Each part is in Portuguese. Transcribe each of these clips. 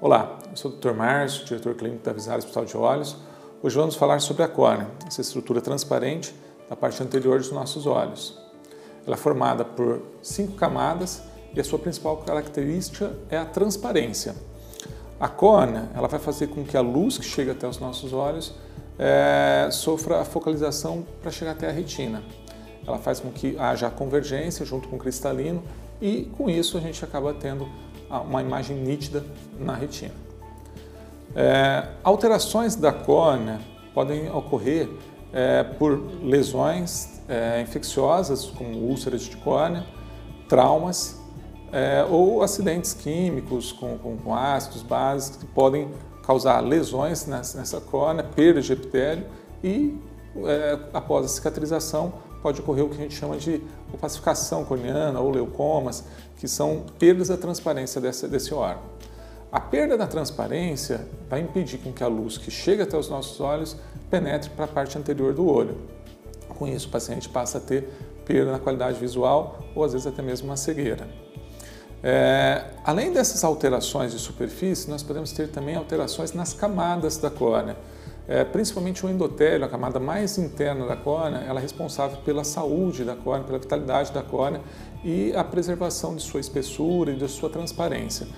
Olá, eu sou o Dr. Márcio, diretor clínico da Visara Hospital de Olhos. Hoje vamos falar sobre a córnea, essa estrutura transparente da parte anterior dos nossos olhos. Ela é formada por cinco camadas e a sua principal característica é a transparência. A córnea ela vai fazer com que a luz que chega até os nossos olhos é, sofra a focalização para chegar até a retina. Ela faz com que haja a convergência junto com o cristalino e com isso a gente acaba tendo uma imagem nítida na retina. É, alterações da córnea podem ocorrer é, por lesões é, infecciosas, como úlceras de córnea, traumas é, ou acidentes químicos com, com, com, ácidos, bases, que podem causar lesões nessa, nessa córnea, perda de epitélio e, é, após a cicatrização, pode ocorrer o que a gente chama de opacificação corneana ou leucomas, que são perdas da transparência desse, órgão. A perda da transparência vai impedir com que a luz que chega até os nossos olhos penetre para a parte anterior do olho. Com isso, o paciente passa a ter perda na qualidade visual ou às vezes até mesmo uma cegueira. É, além dessas alterações de superfície, nós podemos ter também alterações nas camadas da córnea. É, principalmente o endotélio, a camada mais interna da córnea, ela é responsável pela saúde da córnea, pela vitalidade da córnea e a preservação de sua espessura e de sua transparência.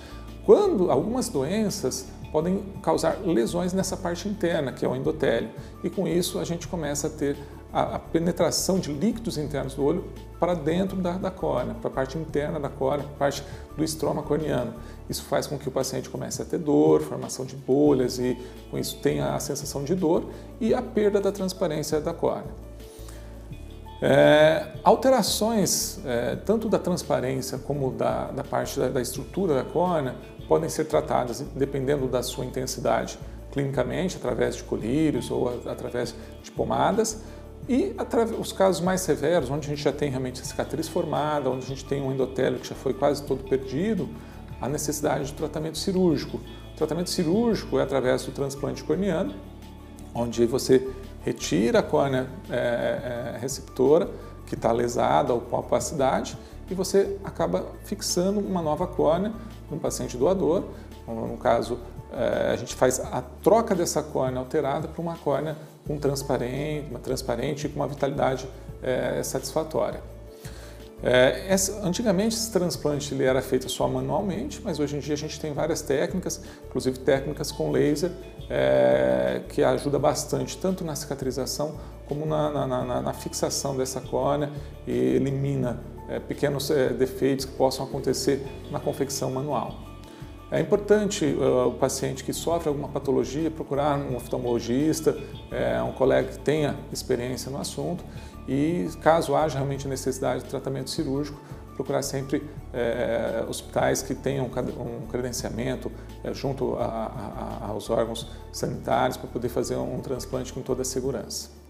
Quando algumas doenças podem causar lesões nessa parte interna, que é o endotélio, e com isso a gente começa a ter a, a penetração de líquidos internos do olho para dentro da, da córnea, para a parte interna da córnea, para a parte do estroma corneano. Isso faz com que o paciente comece a ter dor, formação de bolhas e com isso tenha a sensação de dor e a perda da transparência da córnea. É, alterações é, tanto da transparência como da, da parte da, da, estrutura da córnea podem ser tratadas dependendo da sua intensidade clinicamente através de colírios ou através de pomadas e os casos mais severos, onde a gente já tem realmente a cicatriz formada, onde a gente tem um endotélio que já foi quase todo perdido, a necessidade de tratamento cirúrgico. O tratamento cirúrgico é através do transplante corneano, onde você retira a córnea é, é, receptora, que está lesada ou com opacidade, e você acaba fixando uma nova córnea no paciente doador. No caso, é, a gente faz a troca dessa córnea alterada para uma córnea com transparente, uma transparente e com uma vitalidade é, satisfatória. É, essa, antigamente esse transplante ele era feito só manualmente, mas hoje em dia a gente tem várias técnicas, inclusive técnicas com laser, é, que ajuda bastante tanto na cicatrização como na, na, na, na fixação dessa córnea e elimina é, pequenos é, defeitos que possam acontecer na confecção manual. É importante uh, o paciente que sofre alguma patologia procurar um oftalmologista, é, um colega que tenha experiência no assunto e, caso haja realmente necessidade de tratamento cirúrgico, procurar sempre é, hospitais que tenham um credenciamento é, junto a, a, aos órgãos sanitários para poder fazer um transplante com toda a segurança.